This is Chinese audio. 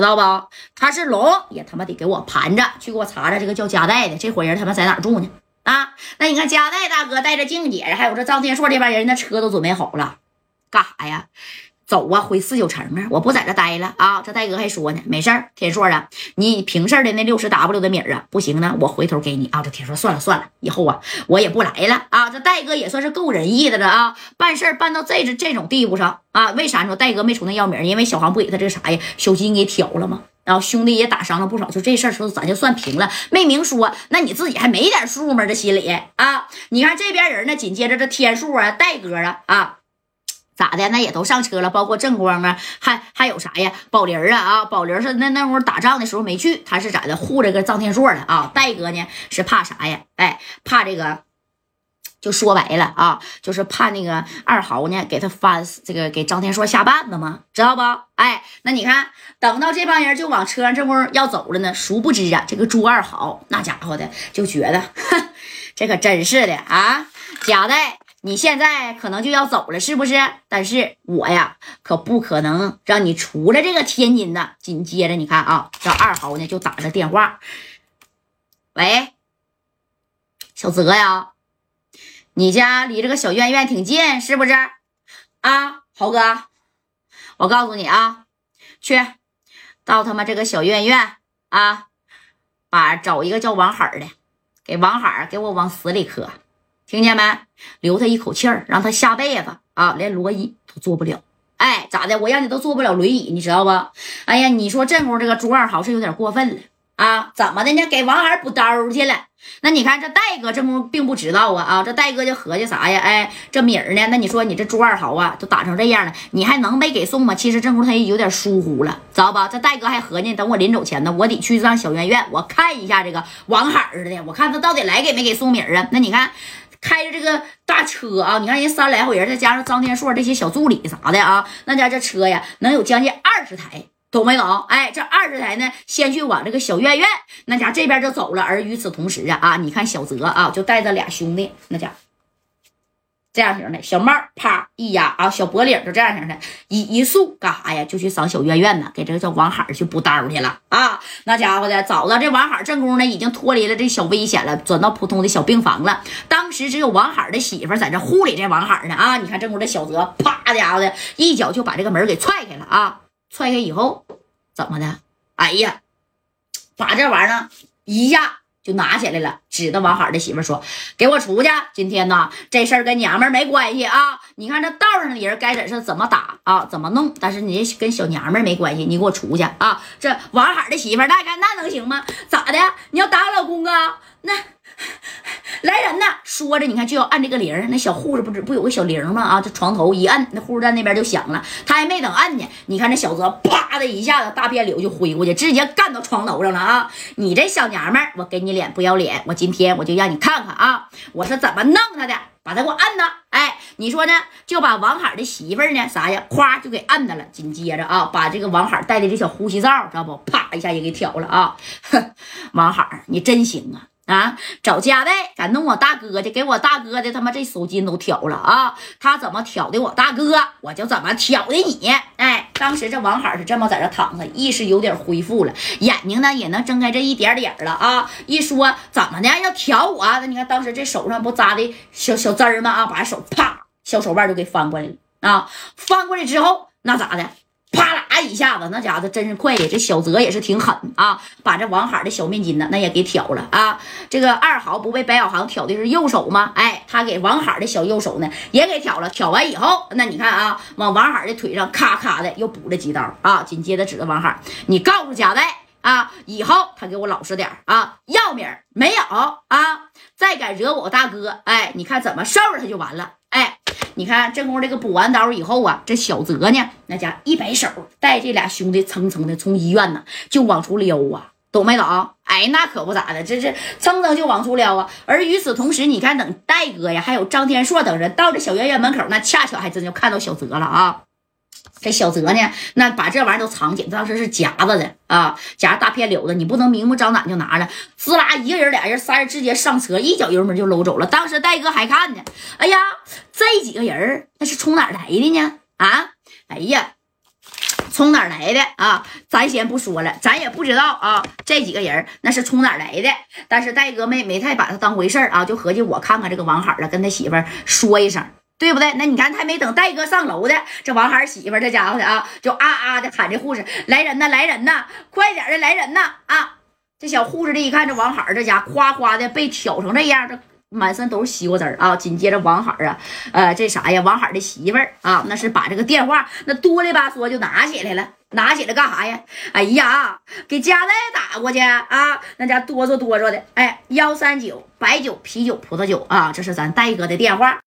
知道吧？他是龙，也他妈得给我盘着，去给我查查这个叫加代的这伙人他妈在哪住呢？啊，那你看加代大哥带着静姐，还有这张天硕这帮人，那车都准备好了，干啥呀？走啊，回四九城啊！我不在这待了啊！这戴哥还说呢，没事儿，天硕啊，你平事的那六十 W 的米儿啊，不行呢，我回头给你啊！这天硕，算了算了，以后啊，我也不来了啊！这戴哥也算是够仁义的了啊，办事办到这这这种地步上啊？为啥？说戴哥没出那要名？因为小航不给他这个啥呀，小金给挑了吗？然后兄弟也打伤了不少，就这事儿说咱就算平了，没明说，那你自己还没点数吗？这心里啊？你看这边人呢，紧接着这天数啊，戴哥啊啊。咋的？那也都上车了，包括正光啊，还还有啥呀？宝林啊啊！宝林是那那会打仗的时候没去，他是咋的护着个张天硕的啊？戴哥呢是怕啥呀？哎，怕这个，就说白了啊，就是怕那个二豪呢给他翻这个给张天硕下绊子嘛，知道不？哎，那你看，等到这帮人就往车上这会要走了呢，殊不知啊，这个朱二豪那家伙的就觉得，哼，这可真是的啊，贾代。你现在可能就要走了，是不是？但是我呀，可不可能让你出了这个天津的。紧接着，你看啊，这二豪呢就打着电话，喂，小泽呀，你家离这个小院院挺近，是不是？啊，豪哥，我告诉你啊，去到他妈这个小院院啊，把找一个叫王海的，给王海给我往死里磕。听见没？留他一口气儿，让他下辈子啊，连轮椅都坐不了。哎，咋的？我让你都坐不了轮椅，你知道不？哎呀，你说正宫这个朱二豪是有点过分了。啊，怎么的呢？给王海补刀去了。那你看这戴哥正宫并不知道啊啊！这戴哥就合计啥呀？哎，这米儿呢？那你说你这朱二豪啊，都打成这样了，你还能没给送吗？其实正宫他也有点疏忽了，知道吧？这戴哥还合计，等我临走前呢，我得去趟小院院，我看一下这个王海儿的，我看他到底来给没给送米儿啊？那你看，开着这个大车啊，你看人三来回人，再加上张天硕这些小助理啥的啊，那家这车呀，能有将近二十台。懂没有？哎，这二十台呢，先去往这个小院院那家这边就走了。而与此同时啊啊，你看小泽啊，就带着俩兄弟那家这样型的小帽，啪一压啊，小脖领就这样型的，一一竖干啥呀？就去上小院院呢，给这个叫王海去补刀去了啊！那家伙的，找到这王海正宫呢，已经脱离了这小危险了，转到普通的小病房了。当时只有王海的媳妇在这护理这王海呢啊！你看正宫这小泽，啪家伙的一脚就把这个门给踹开了啊！踹开以后，怎么的？哎呀，把这玩意儿一下就拿起来了，指着王海的媳妇说：“给我出去！今天呢，这事儿跟娘们儿没关系啊！你看这道上的人该怎是怎么打啊，怎么弄？但是你跟小娘们儿没关系，你给我出去啊！这王海的媳妇那那能行吗？咋的？你要打我老公啊？那……”来人呐！说着，你看就要按这个铃那小护士不是不有个小铃吗？啊，这床头一按，那护士站那边就响了。他还没等按呢，你看这小泽啪的一下子，大便柳就挥过去，直接干到床头上了啊！你这小娘们，我给你脸不要脸，我今天我就让你看看啊，我是怎么弄他的，把他给我按的。哎，你说呢？就把王海的媳妇儿呢，啥呀，咵就给按的了。紧接着啊，把这个王海戴的这小呼吸罩，知道不？啪一下也给挑了啊！哼，王海，你真行啊！啊！找家代敢弄我大哥的，给我大哥的他妈这手筋都挑了啊！他怎么挑的我大哥，我就怎么挑的你。哎，当时这王海是这么在这躺着，意识有点恢复了，眼睛呢也能睁开这一点点了啊！一说怎么的要挑我，那你看当时这手上不扎的小小针儿吗？啊，把手啪小手腕就给翻过来了啊！翻过来之后那咋的？啪啦一下子，那家伙真是快呀！这小泽也是挺狠啊，把这王海的小面筋呢，那也给挑了啊。这个二豪不被白小航挑的是右手吗？哎，他给王海的小右手呢也给挑了。挑完以后，那你看啊，往王海的腿上咔咔的又补了几刀啊。紧接着指着王海，你告诉贾代啊，以后他给我老实点啊，要名没有啊？再敢惹我大哥，哎，你看怎么收拾他就完了。哎，你看正宫这个补完刀以后啊，这小泽呢，那家一摆手，带这俩兄弟蹭蹭的从医院呢就往出撩啊，懂没懂？哎，那可不咋的，这这蹭蹭就往出撩啊。而与此同时，你看等戴哥呀，还有张天硕等人到这小院院门口，那恰巧还真就看到小泽了啊。这小泽呢，那把这玩意儿都藏起，当时是夹子的啊，夹着大片柳子，你不能明目张胆就拿着，滋啦，一个人、俩人、仨人直接上车，一脚油门就搂走了。当时戴哥还看呢，哎呀，这几个人那是从哪儿来的呢？啊，哎呀，从哪儿来的啊？咱先不说了，咱也不知道啊。这几个人那是从哪儿来的？但是戴哥没没太把他当回事啊，就合计我看看这个王海了，跟他媳妇说一声，对不对？那你看还没等戴哥上楼的，这王海媳妇这家伙的啊，就啊啊的喊这护士来人呐，来人呐，快点的来人呐啊！这小护士这一看，这王海这家哗哗的被挑成这样，这。满身都是西瓜汁啊！紧接着王海啊，呃，这啥呀？王海的媳妇儿啊，那是把这个电话那哆里吧嗦就拿起来了，拿起来干啥呀？哎呀，给家代打过去啊！那家哆嗦哆嗦的，哎，幺三九白酒、啤酒、葡萄酒啊，这是咱戴哥的电话。